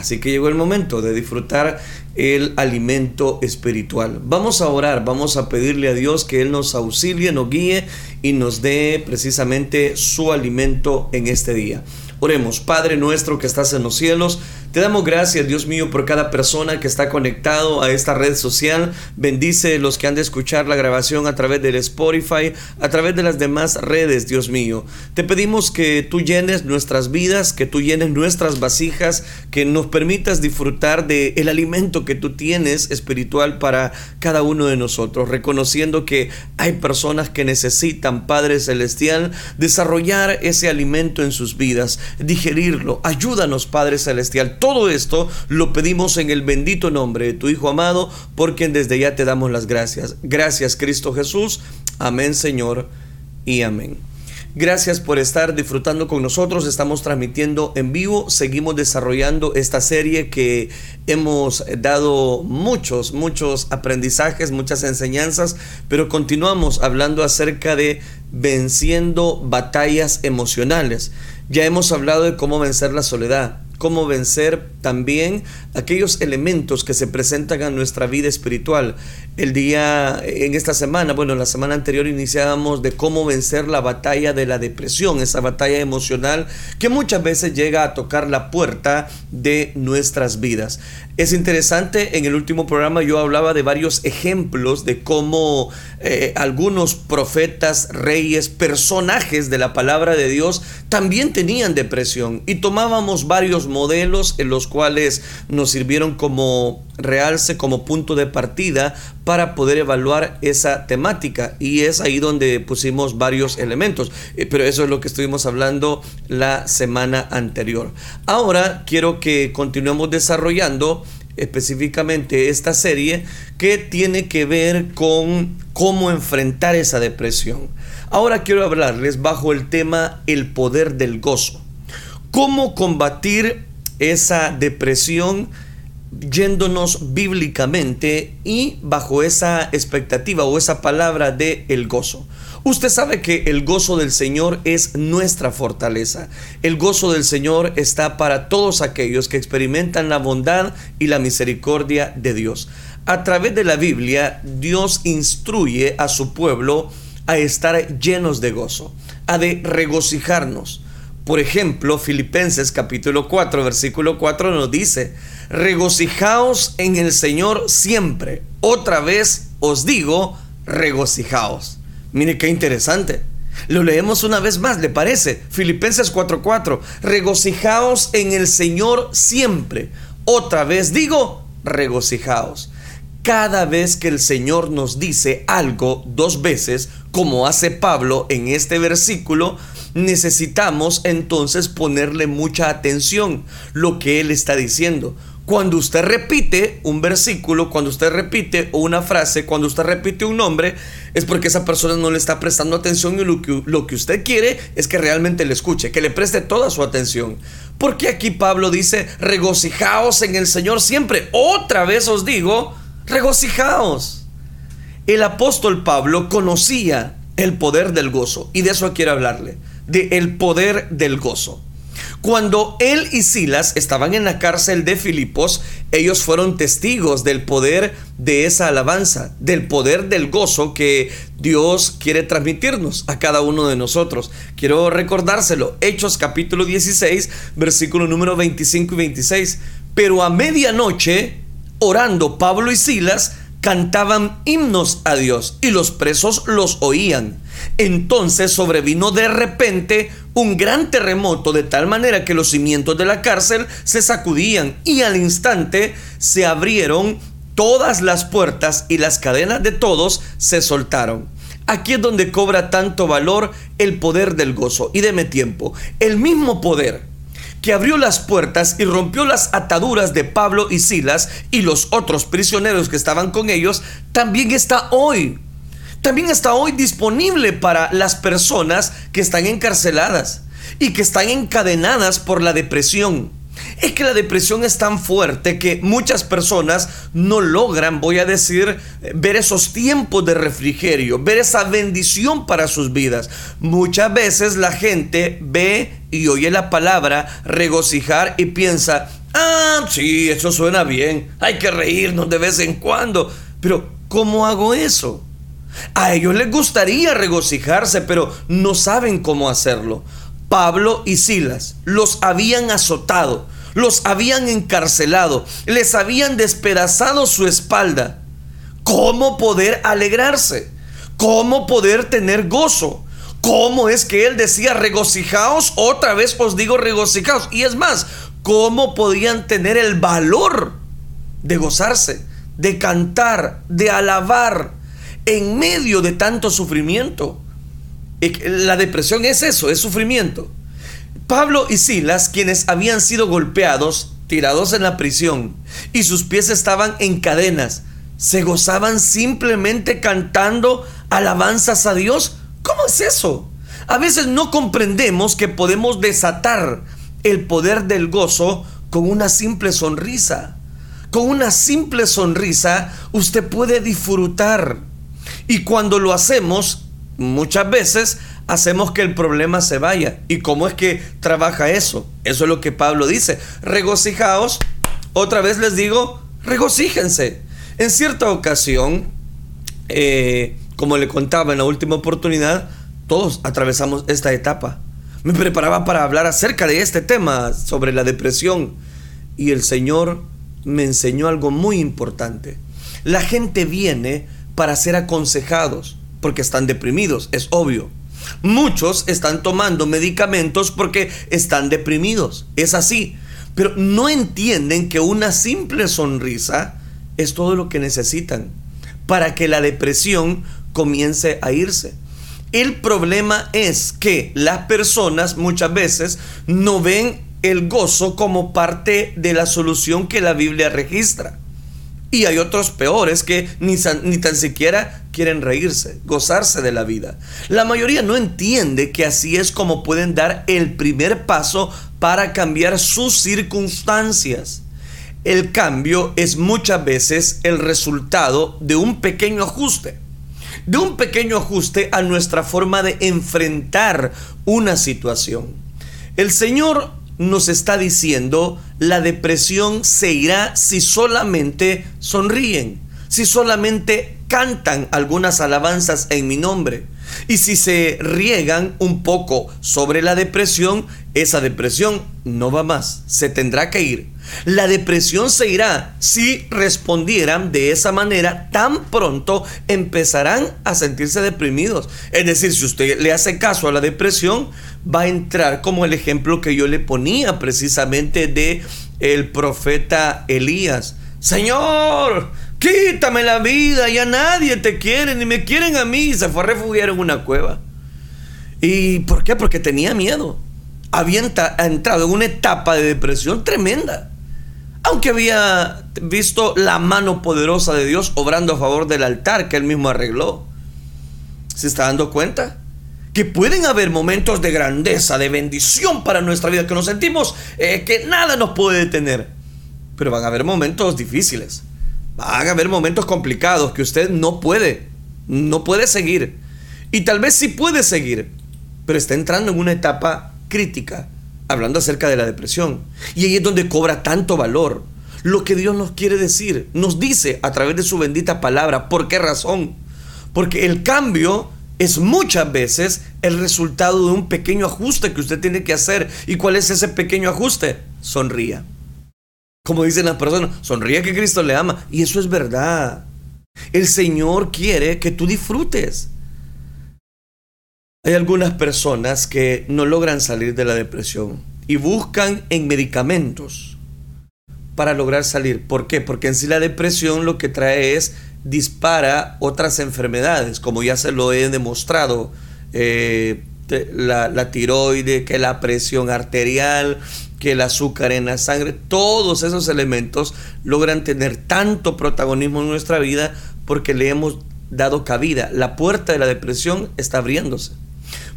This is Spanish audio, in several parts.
Así que llegó el momento de disfrutar el alimento espiritual. Vamos a orar, vamos a pedirle a Dios que Él nos auxilie, nos guíe y nos dé precisamente su alimento en este día. Oremos, Padre nuestro que estás en los cielos, te damos gracias, Dios mío, por cada persona que está conectado a esta red social. Bendice los que han de escuchar la grabación a través del Spotify, a través de las demás redes, Dios mío. Te pedimos que tú llenes nuestras vidas, que tú llenes nuestras vasijas, que nos permitas disfrutar del el alimento que tú tienes espiritual para cada uno de nosotros, reconociendo que hay personas que necesitan, Padre Celestial, desarrollar ese alimento en sus vidas, digerirlo. Ayúdanos, Padre Celestial todo esto lo pedimos en el bendito nombre de tu Hijo amado, por quien desde ya te damos las gracias. Gracias Cristo Jesús. Amén Señor y amén. Gracias por estar disfrutando con nosotros. Estamos transmitiendo en vivo. Seguimos desarrollando esta serie que hemos dado muchos, muchos aprendizajes, muchas enseñanzas, pero continuamos hablando acerca de venciendo batallas emocionales. Ya hemos hablado de cómo vencer la soledad cómo vencer también aquellos elementos que se presentan a nuestra vida espiritual. El día, en esta semana, bueno, la semana anterior iniciábamos de cómo vencer la batalla de la depresión, esa batalla emocional que muchas veces llega a tocar la puerta de nuestras vidas. Es interesante, en el último programa yo hablaba de varios ejemplos de cómo eh, algunos profetas, reyes, personajes de la palabra de Dios también tenían depresión. Y tomábamos varios modelos en los cuales nos sirvieron como realce, como punto de partida para poder evaluar esa temática y es ahí donde pusimos varios elementos, eh, pero eso es lo que estuvimos hablando la semana anterior. Ahora quiero que continuemos desarrollando específicamente esta serie que tiene que ver con cómo enfrentar esa depresión. Ahora quiero hablarles bajo el tema el poder del gozo. Cómo combatir esa depresión yéndonos bíblicamente y bajo esa expectativa o esa palabra de el gozo. Usted sabe que el gozo del Señor es nuestra fortaleza. El gozo del Señor está para todos aquellos que experimentan la bondad y la misericordia de Dios. A través de la Biblia, Dios instruye a su pueblo a estar llenos de gozo, a de regocijarnos. Por ejemplo, Filipenses capítulo 4, versículo 4 nos dice, regocijaos en el Señor siempre. Otra vez os digo, regocijaos. Mire qué interesante. Lo leemos una vez más, ¿le parece? Filipenses 4:4. Regocijaos en el Señor siempre. Otra vez digo, regocijaos. Cada vez que el Señor nos dice algo dos veces, como hace Pablo en este versículo, necesitamos entonces ponerle mucha atención lo que Él está diciendo. Cuando usted repite un versículo, cuando usted repite una frase, cuando usted repite un nombre, es porque esa persona no le está prestando atención y lo que, usted quiere es que realmente le escuche, que le preste toda su atención. Porque aquí Pablo dice, regocijaos en el Señor siempre. Otra vez os digo, regocijaos. El apóstol Pablo conocía el poder del gozo y de eso quiero hablarle, de el poder del gozo. Cuando él y Silas estaban en la cárcel de Filipos, ellos fueron testigos del poder de esa alabanza, del poder del gozo que Dios quiere transmitirnos a cada uno de nosotros. Quiero recordárselo, Hechos capítulo 16, versículo número 25 y 26. Pero a medianoche, orando Pablo y Silas, cantaban himnos a Dios y los presos los oían. Entonces sobrevino de repente un gran terremoto de tal manera que los cimientos de la cárcel se sacudían y al instante se abrieron todas las puertas y las cadenas de todos se soltaron. Aquí es donde cobra tanto valor el poder del gozo. Y deme tiempo. El mismo poder que abrió las puertas y rompió las ataduras de Pablo y Silas y los otros prisioneros que estaban con ellos, también está hoy también está hoy disponible para las personas que están encarceladas y que están encadenadas por la depresión. Es que la depresión es tan fuerte que muchas personas no logran, voy a decir, ver esos tiempos de refrigerio, ver esa bendición para sus vidas. Muchas veces la gente ve y oye la palabra regocijar y piensa, Ah, sí, eso suena bien. Hay que reírnos de vez en cuando. Pero, ¿cómo hago eso? A ellos les gustaría regocijarse, pero no saben cómo hacerlo. Pablo y Silas los habían azotado, los habían encarcelado, les habían despedazado su espalda. ¿Cómo poder alegrarse? ¿Cómo poder tener gozo? ¿Cómo es que él decía regocijaos? Otra vez os digo regocijaos. Y es más, ¿cómo podían tener el valor de gozarse, de cantar, de alabar en medio de tanto sufrimiento? La depresión es eso, es sufrimiento. Pablo y Silas, quienes habían sido golpeados, tirados en la prisión, y sus pies estaban en cadenas, se gozaban simplemente cantando alabanzas a Dios ¿Cómo es eso? A veces no comprendemos que podemos desatar el poder del gozo con una simple sonrisa. Con una simple sonrisa usted puede disfrutar. Y cuando lo hacemos, muchas veces hacemos que el problema se vaya. ¿Y cómo es que trabaja eso? Eso es lo que Pablo dice. Regocijaos. Otra vez les digo, regocíjense. En cierta ocasión, eh, como le contaba en la última oportunidad, todos atravesamos esta etapa. Me preparaba para hablar acerca de este tema, sobre la depresión, y el Señor me enseñó algo muy importante. La gente viene para ser aconsejados, porque están deprimidos, es obvio. Muchos están tomando medicamentos porque están deprimidos, es así, pero no entienden que una simple sonrisa es todo lo que necesitan para que la depresión comience a irse. El problema es que las personas muchas veces no ven el gozo como parte de la solución que la Biblia registra. Y hay otros peores que ni, ni, tan siquiera quieren reírse, gozarse de la vida. La mayoría no entiende que así es como pueden dar el primer paso para cambiar sus circunstancias. El cambio es muchas veces el resultado de un pequeño ajuste de un pequeño ajuste a nuestra forma de enfrentar una situación. El Señor nos está diciendo, la depresión se irá si solamente sonríen, si solamente cantan algunas alabanzas en mi nombre. Y si se riegan un poco sobre la depresión, esa depresión no va más, se tendrá que ir. La depresión se irá si respondieran de esa manera tan pronto empezarán a sentirse deprimidos. Es decir, si usted le hace caso a la depresión, va a entrar como el ejemplo que yo le ponía precisamente de el profeta Elías. Señor, quítame la vida, ya nadie te quiere, ni me quieren a mí. Se fue a refugiar en una cueva. ¿Y por qué? Porque tenía miedo. Había entrado en una etapa de depresión tremenda aunque había visto la mano poderosa de Dios obrando a favor del altar que él mismo arregló. ¿Se está dando cuenta? Que pueden haber momentos de grandeza, de bendición para nuestra vida, que nos sentimos eh, que nada nos puede detener. Pero van a haber momentos difíciles. Van a haber momentos complicados que usted no puede, no puede seguir. Y tal vez sí puede seguir, pero está entrando en una etapa crítica hablando acerca de la depresión. Y ahí es donde cobra tanto valor lo que Dios nos quiere decir. Nos dice a través de su bendita palabra. ¿Por qué razón? Porque el cambio es muchas veces el resultado de un pequeño ajuste que usted tiene que hacer. ¿Y cuál es ese pequeño ajuste? Sonría. Como dicen las personas, sonríe que Cristo le ama. Y eso es verdad. El Señor quiere que tú disfrutes. Hay algunas personas que no logran salir de la depresión y buscan en medicamentos para lograr salir. ¿Por qué? Porque en sí la depresión lo que trae es dispara otras enfermedades, como ya se lo he demostrado, eh, la, la tiroide, que la presión arterial, que el azúcar en la sangre, todos esos elementos logran tener tanto protagonismo en nuestra vida porque le hemos dado cabida. La puerta de la depresión está abriéndose.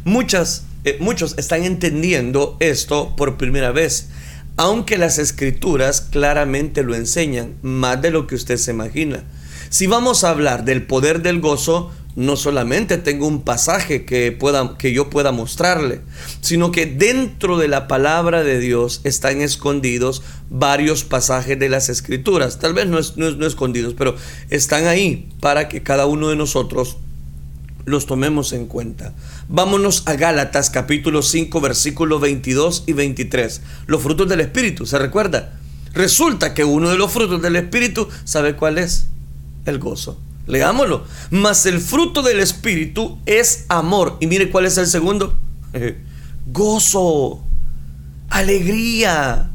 Muchas, eh, muchos están entendiendo esto por primera vez, aunque las escrituras claramente lo enseñan, más de lo que usted se imagina. Si vamos a hablar del poder del gozo, no solamente tengo un pasaje que, pueda, que yo pueda mostrarle, sino que dentro de la palabra de Dios están escondidos varios pasajes de las escrituras. Tal vez no, no escondidos, pero están ahí para que cada uno de nosotros los tomemos en cuenta. Vámonos a Gálatas capítulo 5 versículos 22 y 23. Los frutos del Espíritu, ¿se recuerda? Resulta que uno de los frutos del Espíritu, ¿sabe cuál es? El gozo. Leámoslo. Mas el fruto del Espíritu es amor. Y mire cuál es el segundo. gozo, alegría.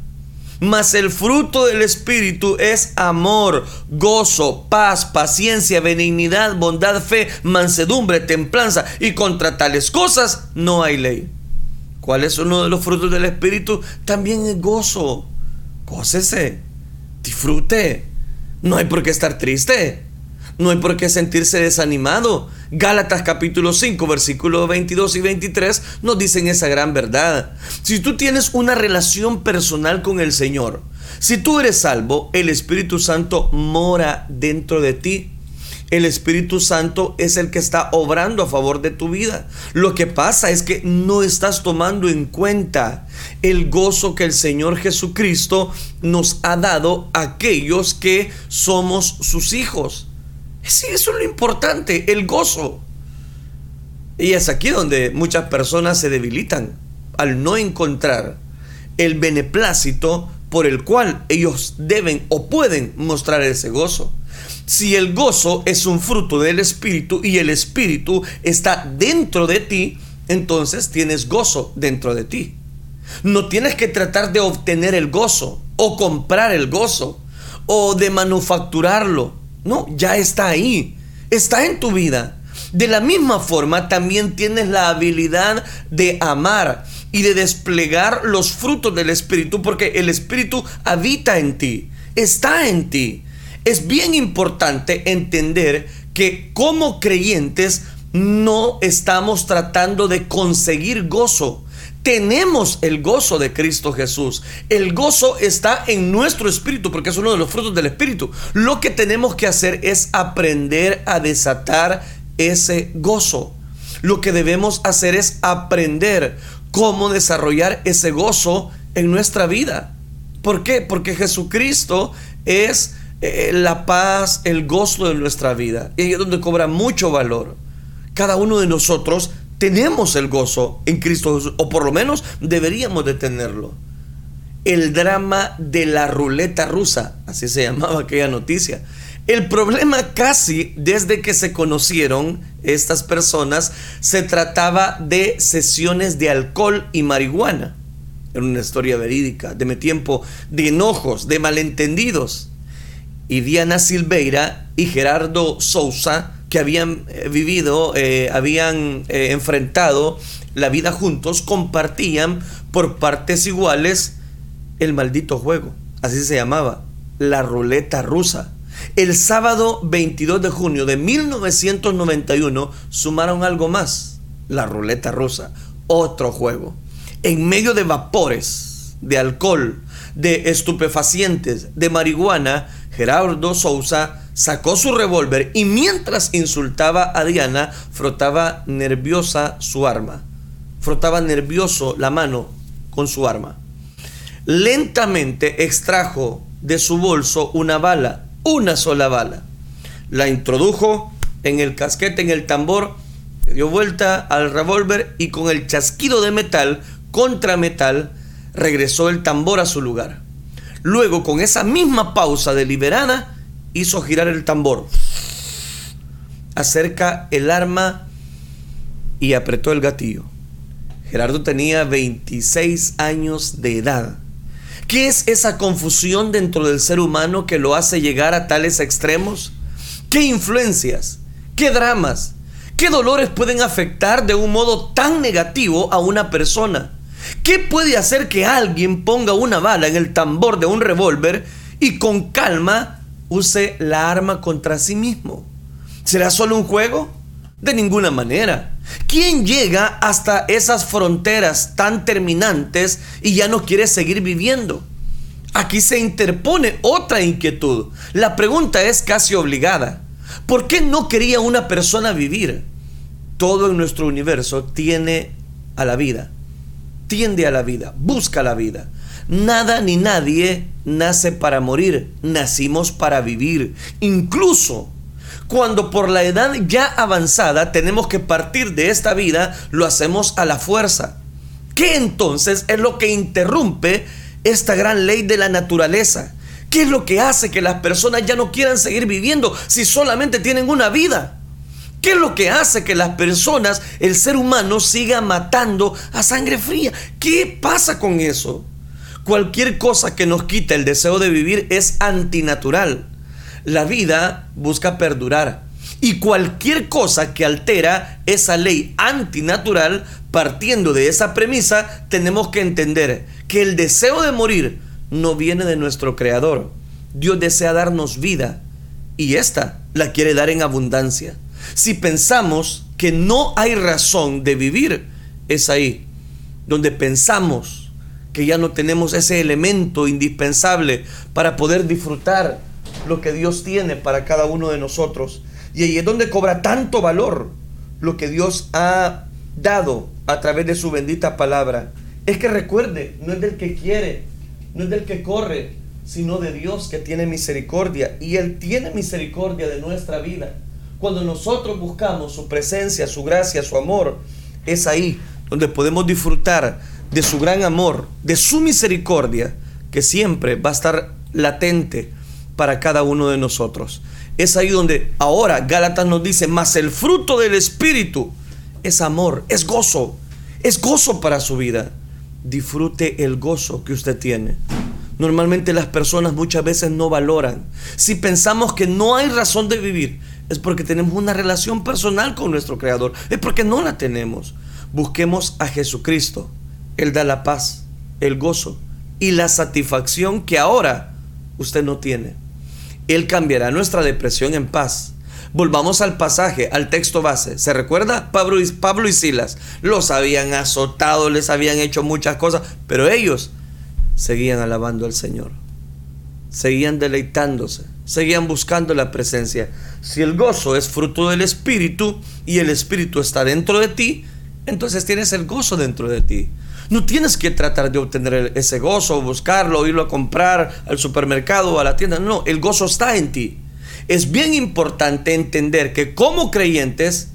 Mas el fruto del Espíritu es amor, gozo, paz, paciencia, benignidad, bondad, fe, mansedumbre, templanza. Y contra tales cosas no hay ley. ¿Cuál es uno de los frutos del Espíritu? También es gozo. Gócese, disfrute. No hay por qué estar triste. No hay por qué sentirse desanimado. Gálatas capítulo 5, versículos 22 y 23 nos dicen esa gran verdad. Si tú tienes una relación personal con el Señor, si tú eres salvo, el Espíritu Santo mora dentro de ti. El Espíritu Santo es el que está obrando a favor de tu vida. Lo que pasa es que no estás tomando en cuenta el gozo que el Señor Jesucristo nos ha dado a aquellos que somos sus hijos. Sí, eso es lo importante, el gozo. Y es aquí donde muchas personas se debilitan al no encontrar el beneplácito por el cual ellos deben o pueden mostrar ese gozo. Si el gozo es un fruto del Espíritu y el Espíritu está dentro de ti, entonces tienes gozo dentro de ti. No tienes que tratar de obtener el gozo o comprar el gozo o de manufacturarlo. No, ya está ahí. Está en tu vida. De la misma forma, también tienes la habilidad de amar y de desplegar los frutos del Espíritu, porque el Espíritu habita en ti, está en ti. Es bien importante entender que como creyentes no estamos tratando de conseguir gozo, tenemos el gozo de Cristo Jesús. El gozo está en nuestro espíritu porque es uno de los frutos del espíritu. Lo que tenemos que hacer es aprender a desatar ese gozo. Lo que debemos hacer es aprender cómo desarrollar ese gozo en nuestra vida. ¿Por qué? Porque Jesucristo es eh, la paz, el gozo de nuestra vida. Y es donde cobra mucho valor. Cada uno de nosotros tenemos el gozo en Cristo Jesús, o por lo menos deberíamos de tenerlo. El drama de la ruleta rusa, así se llamaba aquella noticia. El problema casi desde que se conocieron estas personas se trataba de sesiones de alcohol y marihuana. Era una historia verídica, de mi tiempo, de enojos, de malentendidos. Y Diana Silveira y Gerardo Sousa que habían eh, vivido, eh, habían eh, enfrentado la vida juntos, compartían por partes iguales el maldito juego. Así se llamaba, la ruleta rusa. El sábado 22 de junio de 1991 sumaron algo más, la ruleta rusa, otro juego. En medio de vapores, de alcohol, de estupefacientes, de marihuana, Gerardo Sousa sacó su revólver y mientras insultaba a Diana, frotaba nerviosa su arma. Frotaba nervioso la mano con su arma. Lentamente extrajo de su bolso una bala, una sola bala. La introdujo en el casquete, en el tambor, dio vuelta al revólver y con el chasquido de metal contra metal regresó el tambor a su lugar. Luego, con esa misma pausa deliberada, hizo girar el tambor, acerca el arma y apretó el gatillo. Gerardo tenía 26 años de edad. ¿Qué es esa confusión dentro del ser humano que lo hace llegar a tales extremos? ¿Qué influencias? ¿Qué dramas? ¿Qué dolores pueden afectar de un modo tan negativo a una persona? ¿Qué puede hacer que alguien ponga una bala en el tambor de un revólver y con calma use la arma contra sí mismo. ¿Será solo un juego? De ninguna manera. ¿Quién llega hasta esas fronteras tan terminantes y ya no quiere seguir viviendo? Aquí se interpone otra inquietud. La pregunta es casi obligada. ¿Por qué no quería una persona vivir? Todo en nuestro universo tiene a la vida, tiende a la vida, busca la vida. Nada ni nadie nace para morir, nacimos para vivir. Incluso cuando por la edad ya avanzada tenemos que partir de esta vida, lo hacemos a la fuerza. ¿Qué entonces es lo que interrumpe esta gran ley de la naturaleza? ¿Qué es lo que hace que las personas ya no quieran seguir viviendo si solamente tienen una vida? ¿Qué es lo que hace que las personas, el ser humano, siga matando a sangre fría? ¿Qué pasa con eso? Cualquier cosa que nos quita el deseo de vivir es antinatural. La vida busca perdurar. Y cualquier cosa que altera esa ley antinatural, partiendo de esa premisa, tenemos que entender que el deseo de morir no viene de nuestro Creador. Dios desea darnos vida y esta la quiere dar en abundancia. Si pensamos que no hay razón de vivir, es ahí donde pensamos que ya no tenemos ese elemento indispensable para poder disfrutar lo que Dios tiene para cada uno de nosotros. Y ahí es donde cobra tanto valor lo que Dios ha dado a través de su bendita palabra. Es que recuerde, no es del que quiere, no es del que corre, sino de Dios que tiene misericordia. Y Él tiene misericordia de nuestra vida. Cuando nosotros buscamos su presencia, su gracia, su amor, es ahí donde podemos disfrutar de su gran amor, de su misericordia, que siempre va a estar latente para cada uno de nosotros. Es ahí donde ahora Gálatas nos dice, más el fruto del Espíritu es amor, es gozo, es gozo para su vida disfrute el gozo que usted tiene. Normalmente las personas muchas veces no valoran. Si pensamos que no hay razón de vivir, es porque tenemos una relación personal con nuestro Creador. Es porque no la tenemos. Busquemos a Jesucristo. Él da la paz, el gozo y la satisfacción que ahora usted no tiene. Él cambiará nuestra depresión en paz Volvamos al pasaje, al texto base. ¿Se recuerda? Pablo y, Pablo y Silas los habían azotado, les habían hecho muchas cosas, pero ellos seguían alabando al Señor. Seguían deleitándose, seguían buscando la presencia. Si el gozo es fruto del Espíritu y el Espíritu está dentro de ti, entonces tienes el gozo dentro de ti. No tienes que tratar de obtener ese gozo, buscarlo, irlo a comprar al supermercado o a la tienda. No, el gozo está en ti es bien importante entender que como creyentes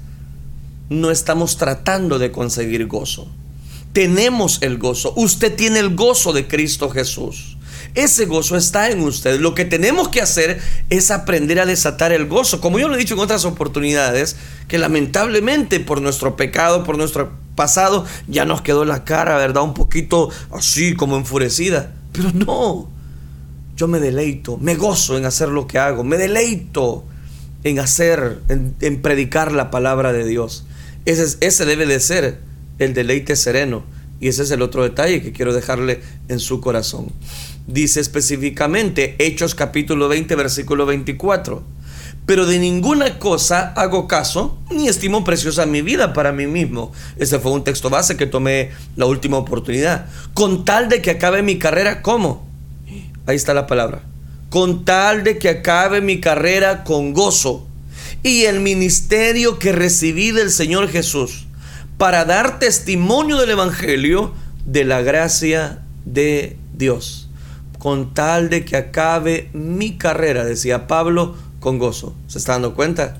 no estamos tratando de conseguir gozo. Tenemos el gozo. Usted tiene el gozo de Cristo Jesús. Ese gozo está en usted. Lo que tenemos que hacer es aprender a desatar el gozo. Como yo lo he dicho en otras oportunidades, que lamentablemente por nuestro pecado, por nuestro pasado, ya nos quedó la cara, ¿verdad? Un poquito así como enfurecida. Pero no, yo me deleito, me gozo en hacer lo que hago, me deleito en hacer, en, predicar la palabra de Dios. Ese, ese debe de ser el deleite sereno. Y ese es el otro detalle que quiero dejarle en su corazón. Dice específicamente Hechos capítulo 20 versículo 24. Pero de ninguna cosa hago caso, ni estimo preciosa mi vida para mí mismo. Ese fue un texto base que tomé la última oportunidad. Con tal de que acabe mi carrera, ¿cómo? Ahí está la palabra. Con tal de que acabe mi carrera con gozo y el ministerio que recibí del Señor Jesús para dar testimonio del Evangelio de la gracia de Dios. Con tal de que acabe mi carrera, decía Pablo, con gozo. ¿Se está dando cuenta?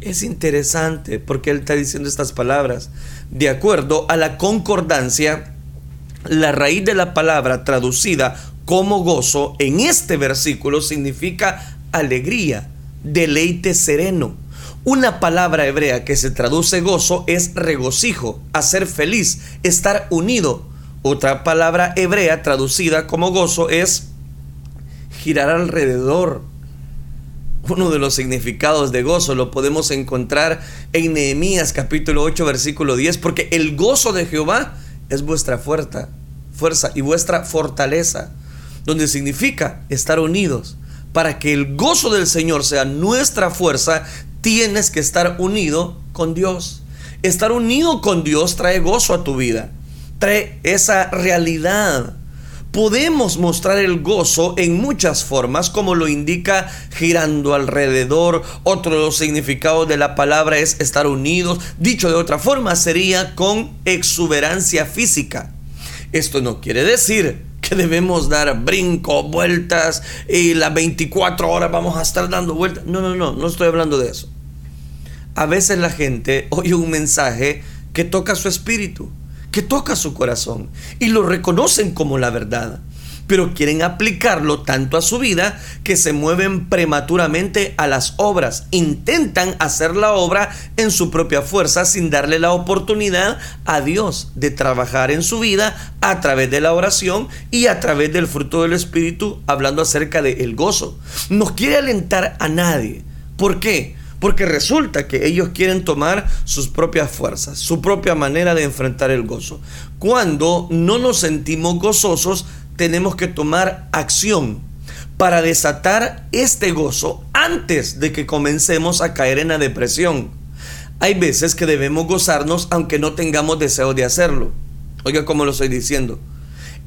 Es interesante porque él está diciendo estas palabras. De acuerdo a la concordancia, la raíz de la palabra traducida como gozo en este versículo significa alegría, deleite sereno. Una palabra hebrea que se traduce gozo es regocijo, hacer feliz, estar unido. Otra palabra hebrea traducida como gozo es girar alrededor. Uno de los significados de gozo lo podemos encontrar en Nehemías capítulo 8 versículo 10, porque el gozo de Jehová es vuestra fuerza, fuerza y vuestra fortaleza donde significa estar unidos. Para que el gozo del Señor sea nuestra fuerza, tienes que estar unido con Dios. Estar unido con Dios trae gozo a tu vida, trae esa realidad. Podemos mostrar el gozo en muchas formas, como lo indica girando alrededor. Otro significado de la palabra es estar unidos. Dicho de otra forma, sería con exuberancia física. Esto no quiere decir que debemos dar brincos, vueltas y las 24 horas vamos a estar dando vueltas. No, no, no, no estoy hablando de eso. A veces la gente oye un mensaje que toca su espíritu, que toca su corazón y lo reconocen como la verdad pero quieren aplicarlo tanto a su vida que se mueven prematuramente a las obras. Intentan hacer la obra en su propia fuerza sin darle la oportunidad a Dios de trabajar en su vida a través de la oración y a través del fruto del Espíritu, hablando acerca del el gozo. No quiere alentar a nadie. ¿Por qué? Porque resulta que ellos quieren tomar sus propias fuerzas, su propia manera de enfrentar el gozo. Cuando no nos sentimos gozosos, tenemos que tomar acción para desatar este gozo antes de que comencemos a caer en la depresión. Hay veces que debemos gozarnos aunque no tengamos deseo de hacerlo. Oiga cómo lo estoy diciendo.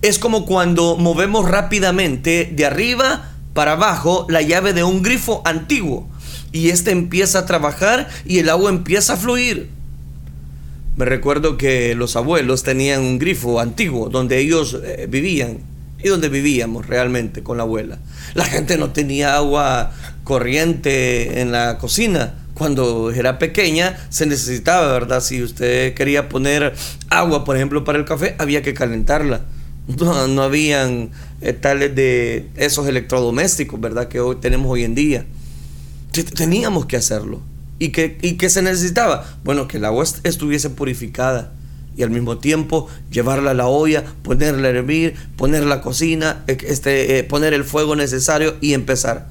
Es como cuando movemos rápidamente de arriba para abajo la llave de un grifo antiguo y este empieza a trabajar y el agua empieza a fluir. Me recuerdo que los abuelos tenían un grifo antiguo donde ellos eh, vivían y donde vivíamos realmente con la abuela. La gente no tenía agua corriente en la cocina. Cuando era pequeña se necesitaba, ¿verdad? Si usted quería poner agua, por ejemplo, para el café, había que calentarla. No, no habían eh, tales de esos electrodomésticos, ¿verdad? Que hoy tenemos hoy en día. Teníamos que hacerlo. ¿Y qué, ¿Y se necesitaba? Bueno, que el agua estuviese purificada y al mismo tiempo llevarla a la olla, ponerla a hervir, poner la cocina, e, este, eh, poner el fuego necesario y empezar.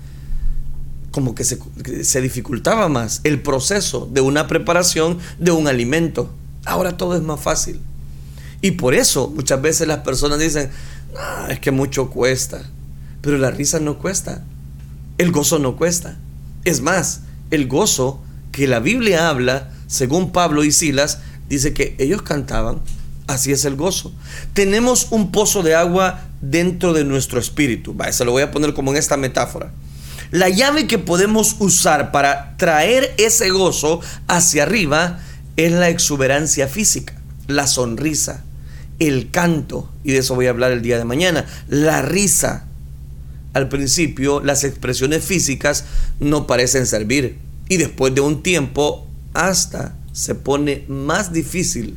Como que se, se dificultaba más el proceso de una preparación de un alimento. Ahora todo es más fácil. Y por eso muchas veces las personas dicen, ah, es que mucho cuesta. Pero la risa no cuesta. El gozo no cuesta. Es más, el gozo que la Biblia habla, según Pablo y Silas, dice que ellos cantaban, así es el gozo. Tenemos un pozo de agua dentro de nuestro espíritu. se lo voy a poner como en esta metáfora. La llave que podemos usar para traer ese gozo hacia arriba es la exuberancia física, la sonrisa, el canto, y de eso voy a hablar el día de mañana, la risa. Al principio las expresiones físicas no parecen servir y después de un tiempo hasta se pone más difícil,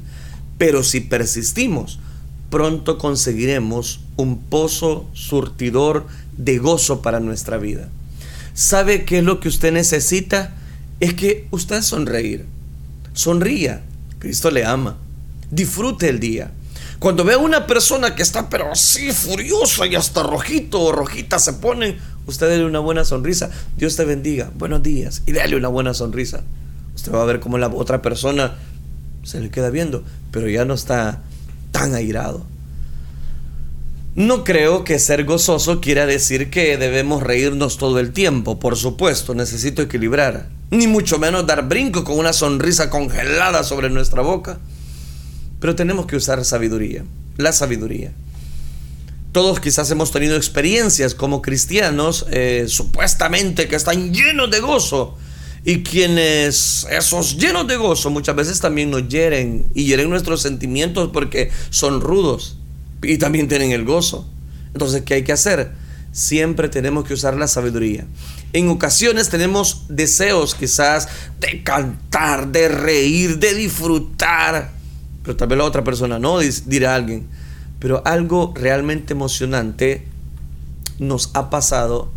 pero si persistimos, pronto conseguiremos un pozo surtidor de gozo para nuestra vida. ¿Sabe qué es lo que usted necesita? Es que usted sonreír. Sonría. Cristo le ama. Disfrute el día. Cuando vea a una persona que está pero así furiosa y hasta rojito o rojita se pone, usted dele una buena sonrisa. Dios te bendiga. Buenos días. Y dale una buena sonrisa. Usted va a ver cómo la otra persona se le queda viendo, pero ya no está tan airado. No creo que ser gozoso quiera decir que debemos reírnos todo el tiempo, por supuesto, necesito equilibrar, ni mucho menos dar brinco con una sonrisa congelada sobre nuestra boca. Pero tenemos que usar sabiduría, la sabiduría. Todos quizás hemos tenido experiencias como cristianos, eh, supuestamente que están llenos de gozo, y quienes, esos llenos de gozo, muchas veces también nos hieren y hieren nuestros sentimientos porque son rudos y también tienen el gozo. Entonces, ¿qué hay que hacer? Siempre tenemos que usar la sabiduría. En ocasiones tenemos deseos quizás de cantar, de reír, de disfrutar. Pero tal vez la otra persona no, dirá alguien. Pero algo realmente emocionante nos ha pasado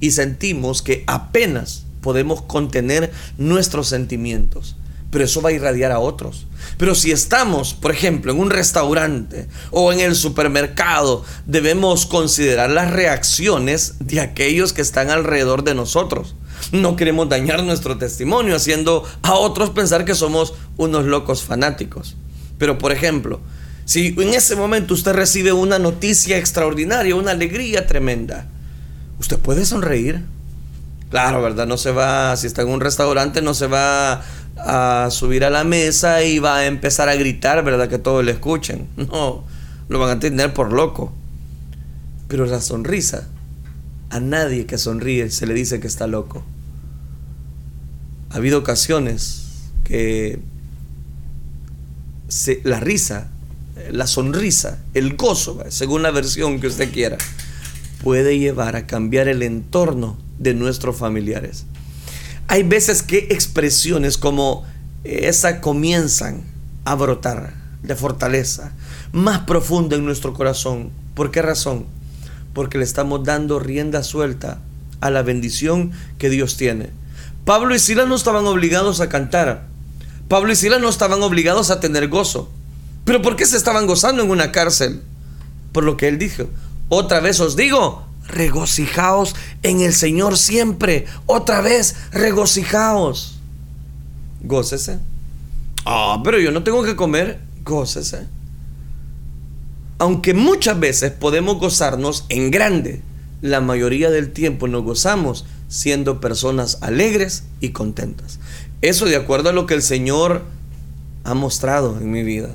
y sentimos que apenas podemos contener nuestros sentimientos, pero eso va a irradiar a otros. Pero si estamos, por ejemplo, en un restaurante o en el supermercado, debemos considerar las reacciones de aquellos que están alrededor de nosotros. No queremos dañar nuestro testimonio haciendo a otros pensar que somos unos locos fanáticos. Pero, por ejemplo, si en ese momento usted recibe una noticia extraordinaria, una alegría tremenda, usted puede sonreír Claro, ¿verdad? No se va, si está en un restaurante, no se va a subir a la mesa y va a empezar a gritar, ¿verdad? Que todos le escuchen. No, lo van a tener por loco. Pero la sonrisa, a nadie que sonríe se le dice que está loco. Ha habido ocasiones que la risa, la sonrisa, el gozo, según la versión que usted quiera, puede llevar a cambiar el entorno de nuestros familiares. Hay veces que expresiones como esa comienzan a brotar de fortaleza más profunda en nuestro corazón. ¿Por qué razón? Porque le estamos dando rienda suelta a la bendición que Dios tiene. Pablo y Silas no estaban obligados a cantar. Pablo y Silas no estaban obligados a tener gozo. Pero ¿por qué se estaban gozando en una cárcel? Por lo que él dijo. Otra vez os digo, regocijaos en el Señor siempre. Otra vez, regocijaos. Gócese. Ah, pero yo no tengo que comer. Gócese. Aunque muchas veces podemos gozarnos en grande, la mayoría del tiempo nos gozamos siendo personas alegres y contentas. Eso de acuerdo a lo que el Señor ha mostrado en mi vida.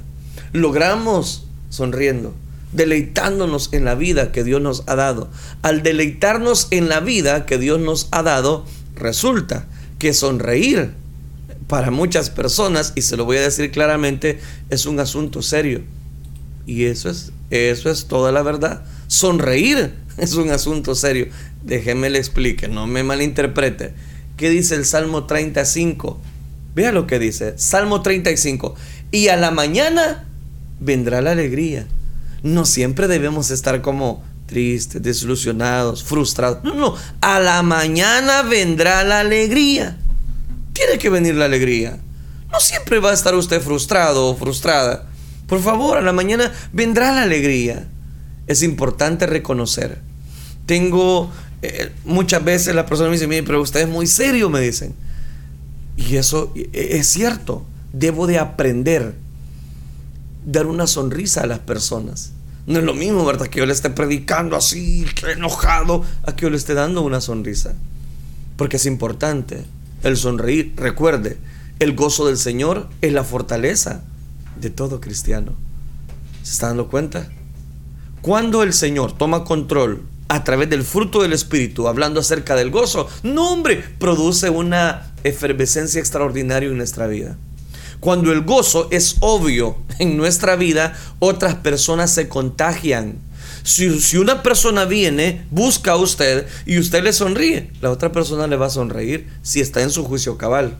Logramos sonriendo, deleitándonos en la vida que Dios nos ha dado. Al deleitarnos en la vida que Dios nos ha dado, resulta que sonreír para muchas personas, y se lo voy a decir claramente, es un asunto serio. Y eso es, eso es toda la verdad. Sonreír es un asunto serio. Déjeme le explique, no me malinterprete. ¿Qué dice el Salmo 35? Vea lo que dice. Salmo 35. Y a la mañana vendrá la alegría. No siempre debemos estar como tristes, desilusionados, frustrados. No, no. A la mañana vendrá la alegría. Tiene que venir la alegría. No siempre va a estar usted frustrado o frustrada. Por favor, a la mañana vendrá la alegría. Es importante reconocer. Tengo eh, muchas veces la persona me dice, mire, pero usted es muy serio, me dicen. Y eso e, es cierto. Debo de aprender dar una sonrisa a las personas. No es lo mismo, ¿verdad? Que yo le esté predicando así, enojado, a que yo le esté dando una sonrisa. Porque es importante el sonreír. Recuerde, el gozo del Señor es la fortaleza de todo cristiano. ¿Se está dando cuenta? Cuando el Señor toma control a través del fruto del Espíritu, hablando acerca del gozo, no hombre, produce una efervescencia extraordinaria en nuestra vida. Cuando el gozo es obvio en nuestra vida, otras personas se contagian. Si, si, una persona viene, busca a usted y usted le sonríe, la otra persona le va a sonreír si está en su juicio cabal.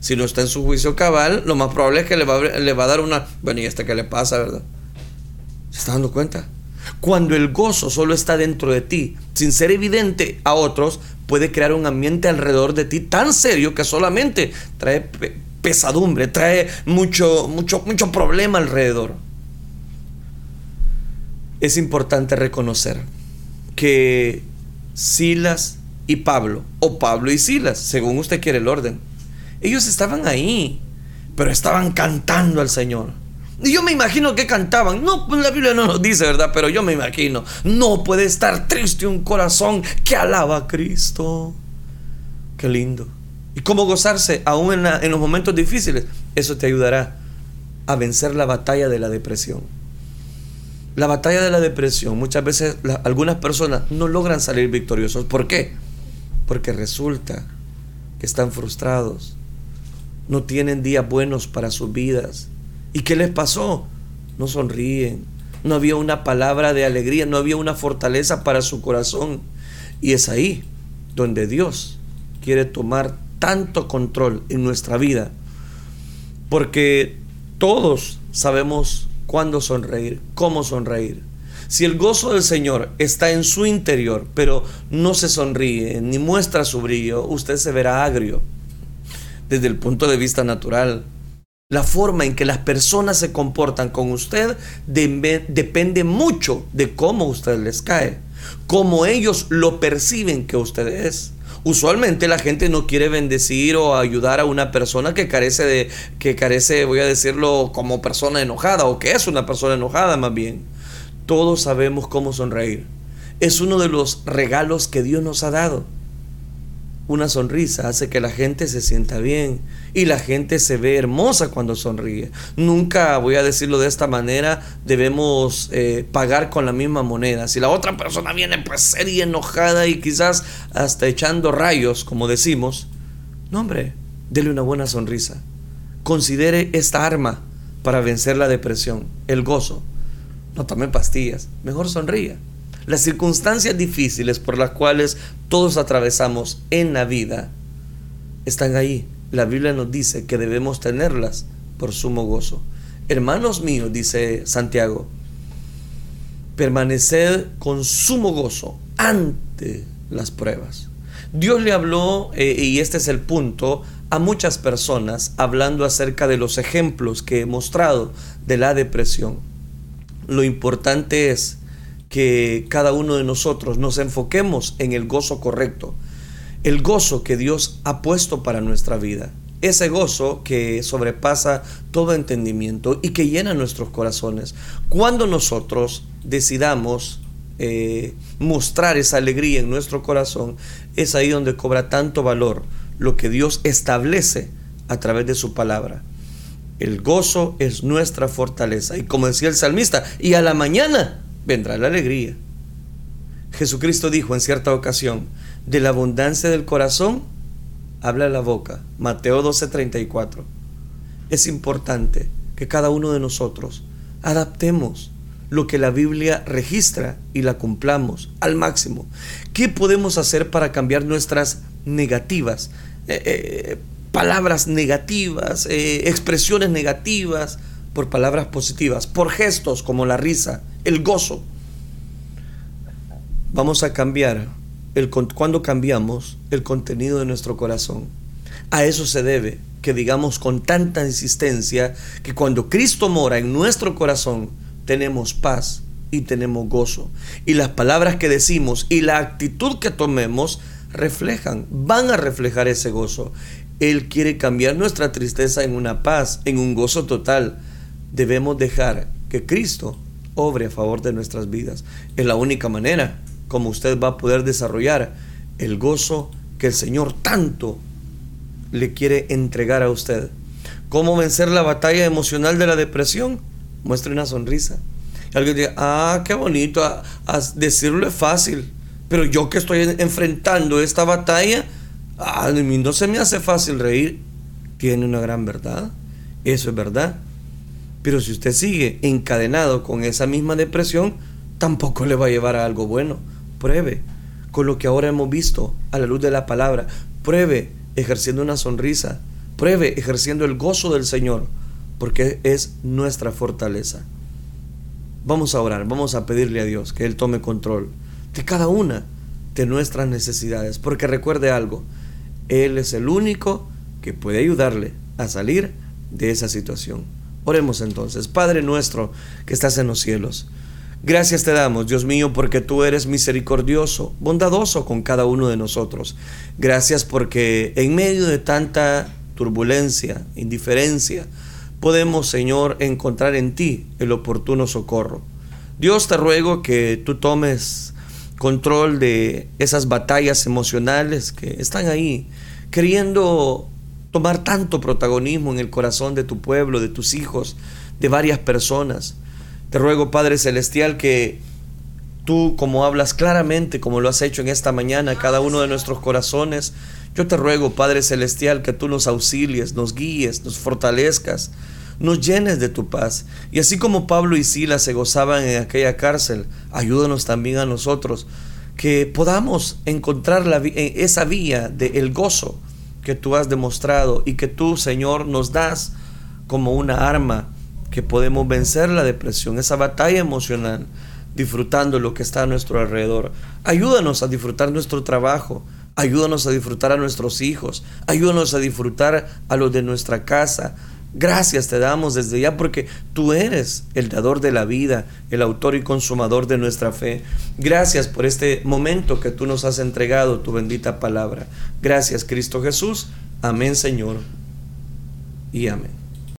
Si no está en su juicio cabal, lo más probable es que le va, le va a dar una... Bueno, ¿y este qué le pasa, verdad? ¿Se está dando cuenta? Cuando el gozo solo está dentro de ti, sin ser evidente a otros, puede crear un ambiente alrededor de ti tan serio que solamente trae pesadumbre, trae mucho, mucho, mucho problema alrededor. Es importante reconocer que Silas y Pablo, o Pablo y Silas, según usted quiere el orden, ellos estaban ahí, pero estaban cantando al Señor y yo me imagino que cantaban. No, la Biblia no nos dice, ¿verdad? Pero yo me imagino. No puede estar triste un corazón que alaba a Cristo. Qué lindo. ¿Y cómo gozarse aún en, los momentos difíciles? Eso te ayudará a vencer la batalla de la depresión. La batalla de la depresión, muchas veces algunas personas no logran salir victoriosos. ¿Por qué? Porque resulta que están frustrados, no tienen días buenos para sus vidas, ¿Y qué les pasó? No sonríen. No había una palabra de alegría, no había una fortaleza para su corazón. Y es ahí donde Dios quiere tomar tanto control en nuestra vida. Porque todos sabemos cuándo sonreír, cómo sonreír. Si el gozo del Señor está en su interior, pero no se sonríe ni muestra su brillo, usted se verá agrio desde el punto de vista natural. La forma en que las personas se comportan con usted depende mucho de cómo usted les cae, cómo ellos lo perciben que usted es. Usualmente la gente no quiere bendecir o ayudar a una persona que carece de, que carece, voy a decirlo, como persona enojada o que es una persona enojada más bien. Todos sabemos cómo sonreír. Es uno de los regalos que Dios nos ha dado. Una sonrisa hace que la gente se sienta bien y la gente se ve hermosa cuando sonríe. Nunca, voy a decirlo de esta manera, debemos eh, pagar con la misma moneda. Si la otra persona viene pues seria, enojada y quizás hasta echando rayos, como decimos, no hombre, dele una buena sonrisa. Considere esta arma para vencer la depresión, el gozo. No tome pastillas, mejor sonría. Las circunstancias difíciles por las cuales todos atravesamos en la vida están ahí. La Biblia nos dice que debemos tenerlas por sumo gozo. Hermanos míos, dice Santiago, permaneced con sumo gozo ante las pruebas. Dios le habló, eh, y este es el punto, a muchas personas hablando acerca de los ejemplos que he mostrado de la depresión. Lo importante es que cada uno de nosotros nos enfoquemos en el gozo correcto, el gozo que Dios ha puesto para nuestra vida, ese gozo que sobrepasa todo entendimiento y que llena nuestros corazones. Cuando nosotros decidamos eh, mostrar esa alegría en nuestro corazón, es ahí donde cobra tanto valor lo que Dios establece a través de su palabra. El gozo es nuestra fortaleza. Y como decía el salmista, y a la mañana vendrá la alegría. Jesucristo dijo en cierta ocasión, de la abundancia del corazón habla la boca. Mateo 12:34. Es importante que cada uno de nosotros adaptemos lo que la Biblia registra y la cumplamos al máximo. ¿Qué podemos hacer para cambiar nuestras negativas? Eh, eh, palabras negativas, eh, expresiones negativas, por palabras positivas, por gestos como la risa, el gozo. Vamos a cambiar el, cuando cambiamos el contenido de nuestro corazón. A eso se debe que digamos con tanta insistencia que cuando Cristo mora en nuestro corazón tenemos paz y tenemos gozo. Y las palabras que decimos y la actitud que tomemos reflejan, van a reflejar ese gozo. Él quiere cambiar nuestra tristeza en una paz, en un gozo total debemos dejar que Cristo obre a favor de nuestras vidas. Es la única manera como usted va a poder desarrollar el gozo que el Señor tanto le quiere entregar a usted. ¿Cómo vencer la batalla emocional de la depresión? Muestre una sonrisa. alguien diga, ah, qué bonito, a, decirlo es fácil, pero yo que estoy enfrentando esta batalla, a mí no se me hace fácil reír. Tiene una gran verdad, eso es verdad. Pero si usted sigue encadenado con esa misma depresión, tampoco le va a llevar a algo bueno. Pruebe con lo que ahora hemos visto a la luz de la palabra. Pruebe ejerciendo una sonrisa. Pruebe ejerciendo el gozo del Señor, porque es nuestra fortaleza. Vamos a orar, vamos a pedirle a Dios que Él tome control de cada una de nuestras necesidades, porque recuerde algo, Él es el único que puede ayudarle a salir de esa situación. Oremos entonces, Padre nuestro que estás en los cielos. Gracias te damos, Dios mío, porque tú eres misericordioso, bondadoso con cada uno de nosotros. Gracias porque en medio de tanta turbulencia, indiferencia, podemos, Señor, encontrar en ti el oportuno socorro. Dios te ruego que tú tomes control de esas batallas emocionales que están ahí, queriendo tomar tanto protagonismo en el corazón de tu pueblo, de tus hijos, de varias personas. Te ruego, Padre Celestial, que tú, como hablas claramente, como lo has hecho en esta mañana, cada uno de nuestros corazones, yo te ruego, Padre Celestial, que tú nos auxilies, nos guíes, nos fortalezcas, nos llenes de tu paz. Y así como Pablo y Silas se gozaban en aquella cárcel, ayúdanos también a nosotros que podamos encontrar la, esa vía del gozo, que tú has demostrado y que tú, Señor, nos das como una arma que podemos vencer la depresión, esa batalla emocional, disfrutando lo que está a nuestro alrededor. Ayúdanos a disfrutar nuestro trabajo, ayúdanos a disfrutar a nuestros hijos, ayúdanos a disfrutar a los de nuestra casa, Gracias te damos desde ya porque tú eres el dador de la vida, el autor y consumador de nuestra fe. Gracias por este momento que tú nos has entregado, tu bendita palabra. Gracias Cristo Jesús. Amén Señor. Y amén.